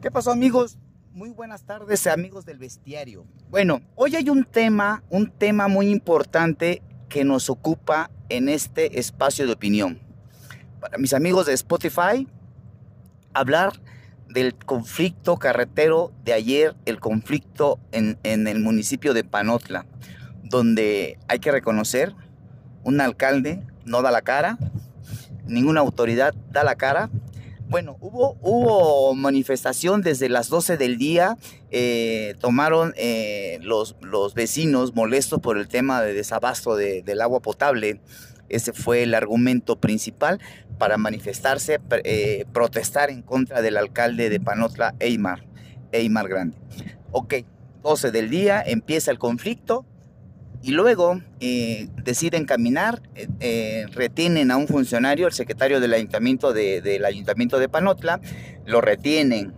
¿Qué pasó amigos? Muy buenas tardes amigos del bestiario. Bueno, hoy hay un tema, un tema muy importante que nos ocupa en este espacio de opinión. Para mis amigos de Spotify, hablar del conflicto carretero de ayer, el conflicto en, en el municipio de Panotla, donde hay que reconocer, un alcalde no da la cara, ninguna autoridad da la cara bueno, hubo, hubo manifestación desde las 12 del día. Eh, tomaron eh, los, los vecinos molestos por el tema de desabasto del agua potable. Ese fue el argumento principal para manifestarse, eh, protestar en contra del alcalde de Panotla, Eymar, Eymar Grande. Ok, 12 del día, empieza el conflicto y luego eh, deciden caminar, eh, eh, retienen a un funcionario, el secretario del ayuntamiento de, del ayuntamiento de Panotla, lo retienen,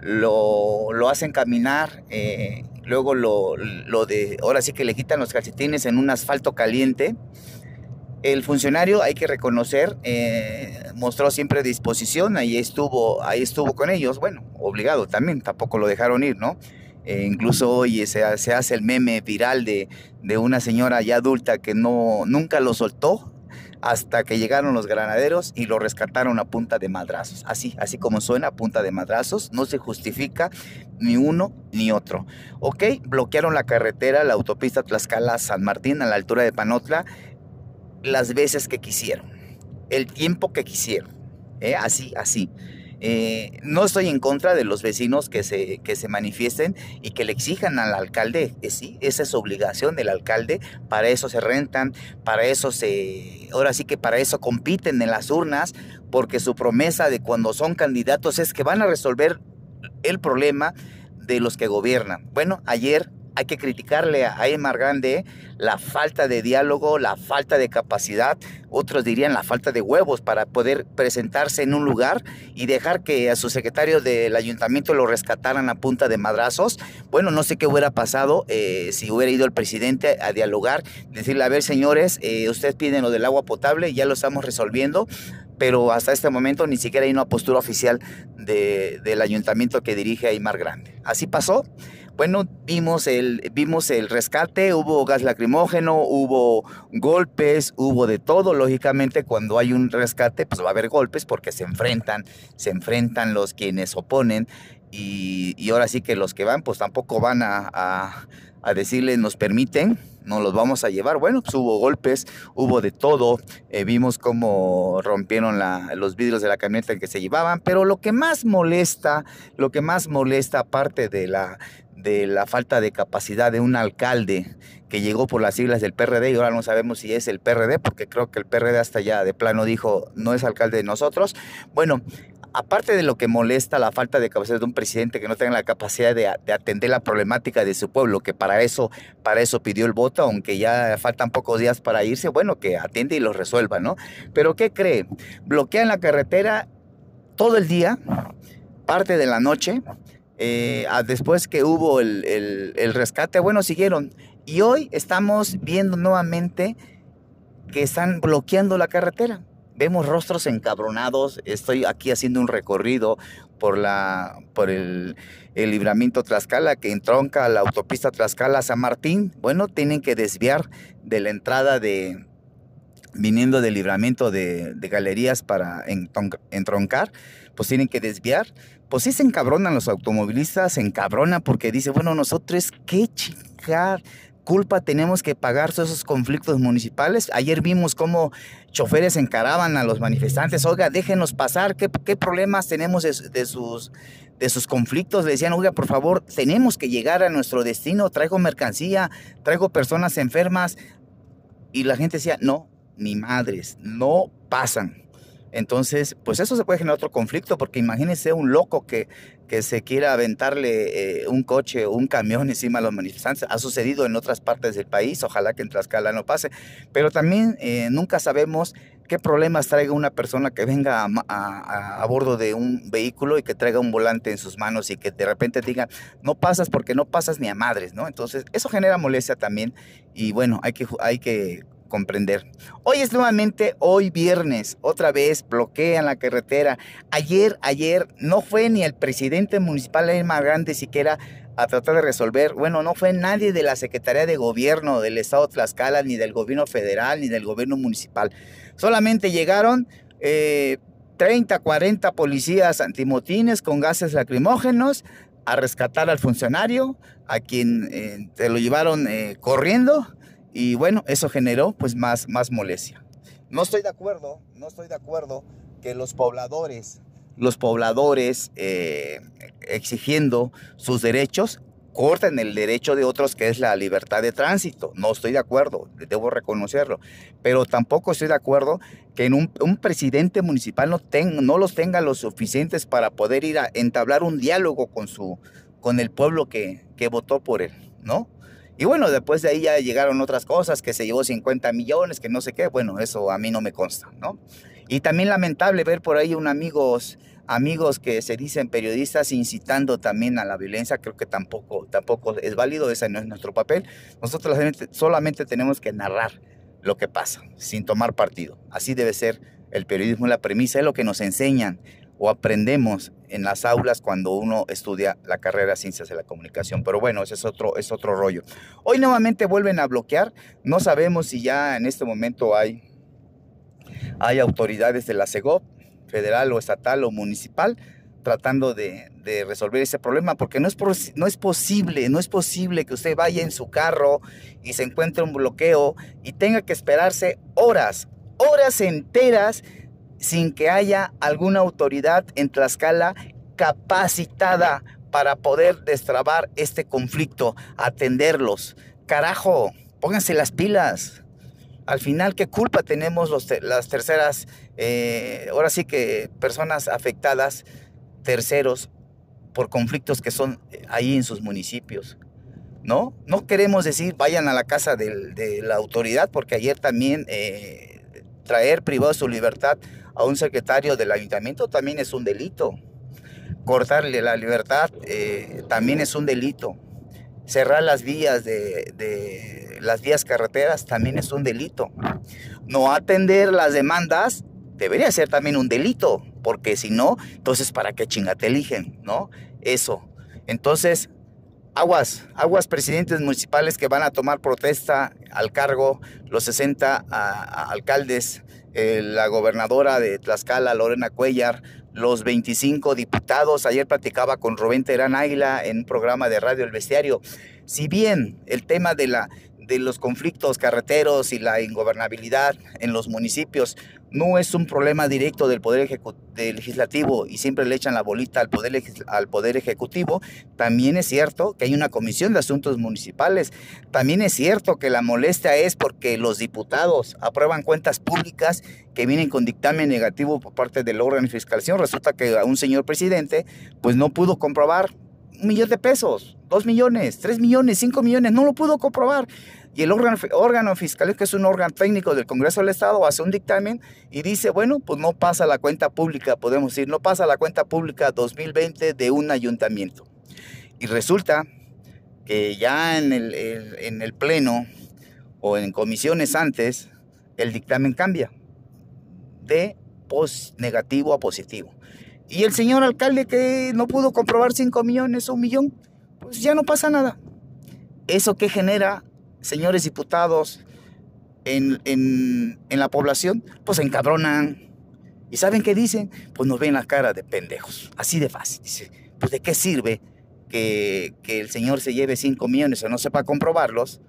lo, lo hacen caminar, luego lo, lo, de, ahora sí que le quitan los calcetines en un asfalto caliente. El funcionario, hay que reconocer, mostró siempre disposición, ahí estuvo, ahí estuvo con ellos, bueno, obligado también, tampoco lo dejaron ir, ¿no? Eh, incluso hoy se, hace el meme viral de, una señora ya adulta que no, nunca lo soltó hasta que llegaron los granaderos y lo rescataron a punta de madrazos. Así, así como suena, a punta de madrazos. No se justifica ni uno ni otro. Ok, bloquearon la carretera, la autopista Tlaxcala-San Martín a la altura de Panotla las veces que quisieron, el tiempo que quisieron. ¿eh? Así, así. Eh, no estoy en contra de los vecinos que se, que se manifiesten y que le exijan al alcalde, que sí, esa es obligación del alcalde, para eso se rentan, para eso se, ahora sí que para eso compiten en las urnas, porque su promesa de cuando son candidatos es que van a resolver el problema de los que gobiernan. Bueno, ayer hay que criticarle a Aymar Grande la falta de diálogo, la falta de capacidad, otros dirían la falta de huevos para poder presentarse en un lugar y dejar que a su secretario del ayuntamiento lo rescataran a punta de madrazos. Bueno, no sé qué hubiera pasado eh, si hubiera ido el presidente a dialogar, decirle, a ver señores, eh, ustedes piden lo del agua potable, ya lo estamos resolviendo pero hasta este momento ni siquiera hay una postura oficial del ayuntamiento que dirige Aymar Grande. Así pasó. Bueno, vimos el, vimos el rescate, hubo gas lacrimógeno, hubo golpes, hubo de todo. Lógicamente, cuando hay un rescate, pues va a haber golpes porque se enfrentan, se enfrentan los quienes oponen. Y, y ahora sí que los que van, pues tampoco van a, a, decirles nos permiten, no los vamos a llevar. Bueno, pues hubo golpes, hubo de todo. Eh, vimos cómo rompieron la, los vidrios de la camioneta que se llevaban. Pero lo que más molesta, lo que más molesta, aparte de la, de la falta de capacidad de un alcalde que llegó por las siglas del PRD y ahora no sabemos si es el PRD, porque creo que el PRD hasta ya de plano dijo no es alcalde de nosotros. Bueno, aparte de lo que molesta la falta de capacidad de un presidente que no tenga la capacidad de, atender la problemática de su pueblo, que para eso, para eso pidió el voto, aunque ya faltan pocos días para irse, bueno, que atiende y lo resuelva, ¿no? Pero ¿qué cree? Bloquean la carretera todo el día, parte de la noche, eh, después que hubo el, rescate, bueno, siguieron. Y hoy estamos viendo nuevamente que están bloqueando la carretera. Vemos rostros encabronados. Estoy aquí haciendo un recorrido por, la, por el, libramiento Tlaxcala que entronca la autopista Tlaxcala-San Martín. Bueno, tienen que desviar de la entrada de, viniendo del libramiento de, galerías para entroncar, pues tienen que desviar. Pues sí se encabronan los automovilistas, se encabronan porque dice, bueno, nosotros qué chingar culpa tenemos que pagar todos esos conflictos municipales. Ayer vimos cómo choferes encaraban a los manifestantes, oiga, déjenos pasar, ¿qué, problemas tenemos de, sus, de sus conflictos? Le decían, oiga, por favor, tenemos que llegar a nuestro destino, traigo mercancía, traigo personas enfermas. Y la gente decía, no, ni madres, no pasan. Entonces, pues eso se puede generar otro conflicto, porque imagínense un loco que, que se quiera aventarle eh, un coche o un camión encima a los manifestantes. Ha sucedido en otras partes del país, ojalá que en Tlaxcala no pase. Pero también eh, nunca sabemos qué problemas traiga una persona que venga a, a, bordo de un vehículo y que traiga un volante en sus manos y que de repente diga, no pasas porque no pasas ni a madres, ¿no? Entonces, eso genera molestia también y bueno, hay que, hay que comprender. Hoy es nuevamente, hoy viernes, otra vez bloquean la carretera. Ayer, ayer, no fue ni el presidente municipal el más grande siquiera a tratar de resolver. Bueno, no fue nadie de la Secretaría de Gobierno del Estado de Tlaxcala, ni del gobierno federal, ni del gobierno municipal. Solamente llegaron 30, eh, 40 policías antimotines con gases lacrimógenos a rescatar al funcionario, a quien eh, lo llevaron eh, corriendo y bueno, eso generó pues más, más molestia. No estoy de acuerdo, no estoy de acuerdo que los pobladores, los pobladores eh, exigiendo sus derechos, corten el derecho de otros que es la libertad de tránsito. No estoy de acuerdo, debo reconocerlo. Pero tampoco estoy de acuerdo que un, presidente municipal no, no los tenga los suficientes para poder ir a entablar un diálogo con, su, con el pueblo que, que votó por él, ¿no? Y bueno, después de ahí ya llegaron otras cosas, que se llevó 50 millones, que no sé qué. Bueno, eso a mí no me consta, ¿no? Y también lamentable ver por ahí un amigos, amigos que se dicen periodistas incitando también a la violencia. Creo que tampoco, tampoco es válido, ese no es nuestro papel. Nosotros solamente tenemos que narrar lo que pasa, sin tomar partido. Así debe ser el periodismo, la premisa es lo que nos enseñan o aprendemos en las aulas cuando uno estudia la carrera de Ciencias de la Comunicación. Pero bueno, ese es otro, es otro rollo. Hoy nuevamente vuelven a bloquear. No sabemos si ya en este momento hay, hay autoridades de la CEGOP, federal o estatal o municipal, tratando de, de, resolver ese problema, porque no es, no es posible, no es posible que usted vaya en su carro y se encuentre un bloqueo y tenga que esperarse horas, horas enteras sin que haya alguna autoridad en Tlaxcala capacitada para poder destrabar este conflicto, atenderlos. Carajo, pónganse las pilas. Al final, ¿qué culpa tenemos los las terceras, eh, ahora sí que personas afectadas, terceros, por conflictos que son eh, ahí en sus municipios? ¿No? No queremos decir vayan a la casa de, la autoridad, porque ayer también eh, traer privado su libertad a un secretario del ayuntamiento también es un delito. Cortarle la libertad eh, también es un delito. Cerrar las vías de, las vías carreteras también es un delito. No atender las demandas debería ser también un delito, porque si no, entonces para qué chinga te eligen, ¿no? Eso. Entonces, aguas, aguas presidentes municipales que van a tomar protesta al cargo, los 60 alcaldes eh, la gobernadora de Tlaxcala, Lorena Cuellar, los 25 diputados. Ayer platicaba con Rubén Terán Águila en un programa de Radio El Bestiario. Si bien el tema de la de los conflictos carreteros y la ingobernabilidad en los municipios. No es un problema directo del Poder Legislativo y siempre le echan la bolita al poder, al poder Ejecutivo, también es cierto que hay una comisión de asuntos municipales, también es cierto que la molestia es porque los diputados aprueban cuentas públicas que vienen con dictamen negativo por parte del órgano de fiscalización. Resulta que a un señor presidente pues no pudo comprobar un millón de pesos, dos millones, tres millones, cinco millones, no lo pudo comprobar. Y el órgano, fiscal, que es un órgano técnico del Congreso del Estado, hace un dictamen y dice, bueno, pues no pasa la cuenta pública, podemos decir, no pasa la cuenta pública 2020 de un ayuntamiento. Y resulta que ya en el, en el Pleno o en comisiones antes, el dictamen cambia de negativo a positivo. Y el señor alcalde que no pudo comprobar 5 millones o un millón, pues ya no pasa nada. ¿Eso qué genera, señores diputados, en, en, en la población? Pues encabronan. ¿Y saben qué dicen? Pues nos ven la cara de pendejos. Así de fácil. Dice, pues de qué sirve que, que el señor se lleve 5 millones o no sepa comprobarlos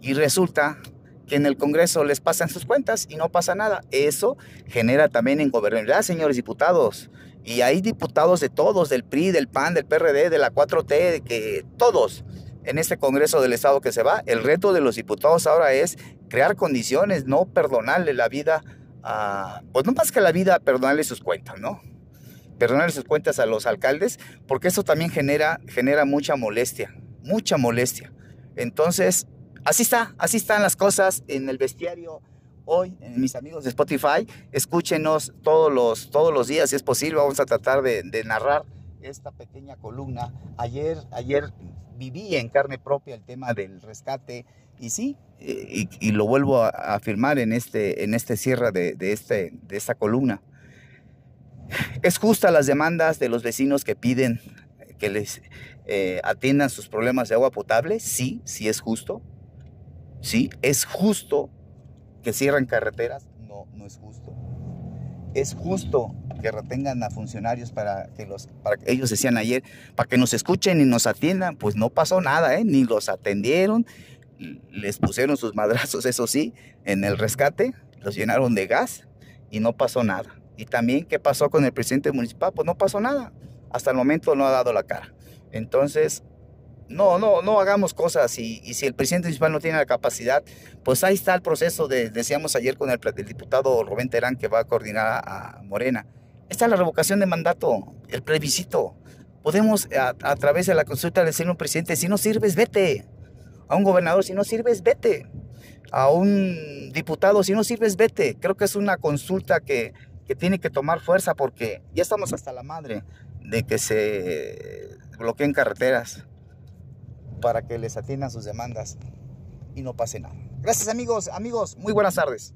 y resulta que en el Congreso les pasan sus cuentas y no pasa nada. Eso genera también ingobernabilidad, señores diputados. Y hay diputados de todos, del PRI, del PAN, del PRD, de la 4T, que todos en este Congreso del Estado que se va. El reto de los diputados ahora es crear condiciones, no perdonarle la vida a, pues no más que la vida, perdonarle sus cuentas, ¿no? Perdonarle sus cuentas a los alcaldes, porque eso también genera, genera mucha molestia, mucha molestia. Entonces, así está, así están las cosas en el bestiario hoy, mis amigos de Spotify, escúchenos todos los, todos los días, si es posible, vamos a tratar de, narrar esta pequeña columna. Ayer, ayer viví en carne propia el tema del rescate y sí, y, y lo vuelvo a, afirmar en este, en este cierre de, de, este, de esta columna. Es justa las demandas de los vecinos que piden que les eh, atiendan sus problemas de agua potable. Sí, sí es justo. Sí, es justo que cierren carreteras. No, no es justo. Es justo que retengan a funcionarios para que los, para que ellos decían ayer, para que nos escuchen y nos atiendan, pues no pasó nada, ¿eh? ni los atendieron, les pusieron sus madrazos, eso sí, en el rescate, los llenaron de gas y no pasó nada. Y también, ¿qué pasó con el presidente municipal? Pues no pasó nada. Hasta el momento no ha dado la cara. Entonces, no, no, no hagamos cosas y, si el presidente municipal no tiene la capacidad, pues ahí está el proceso de, decíamos ayer con el, diputado Rubén Terán que va a coordinar a, Morena. Está la revocación de mandato, el plebiscito. Podemos a, a través de la consulta decirle a un presidente, si no sirves, vete. A un gobernador, si no sirves, vete. A un diputado, si no sirves, vete. Creo que es una consulta que tiene que tomar fuerza porque ya estamos hasta la madre de que se bloqueen carreteras para que les atiendan sus demandas y no pase nada. Gracias amigos, amigos, muy buenas tardes.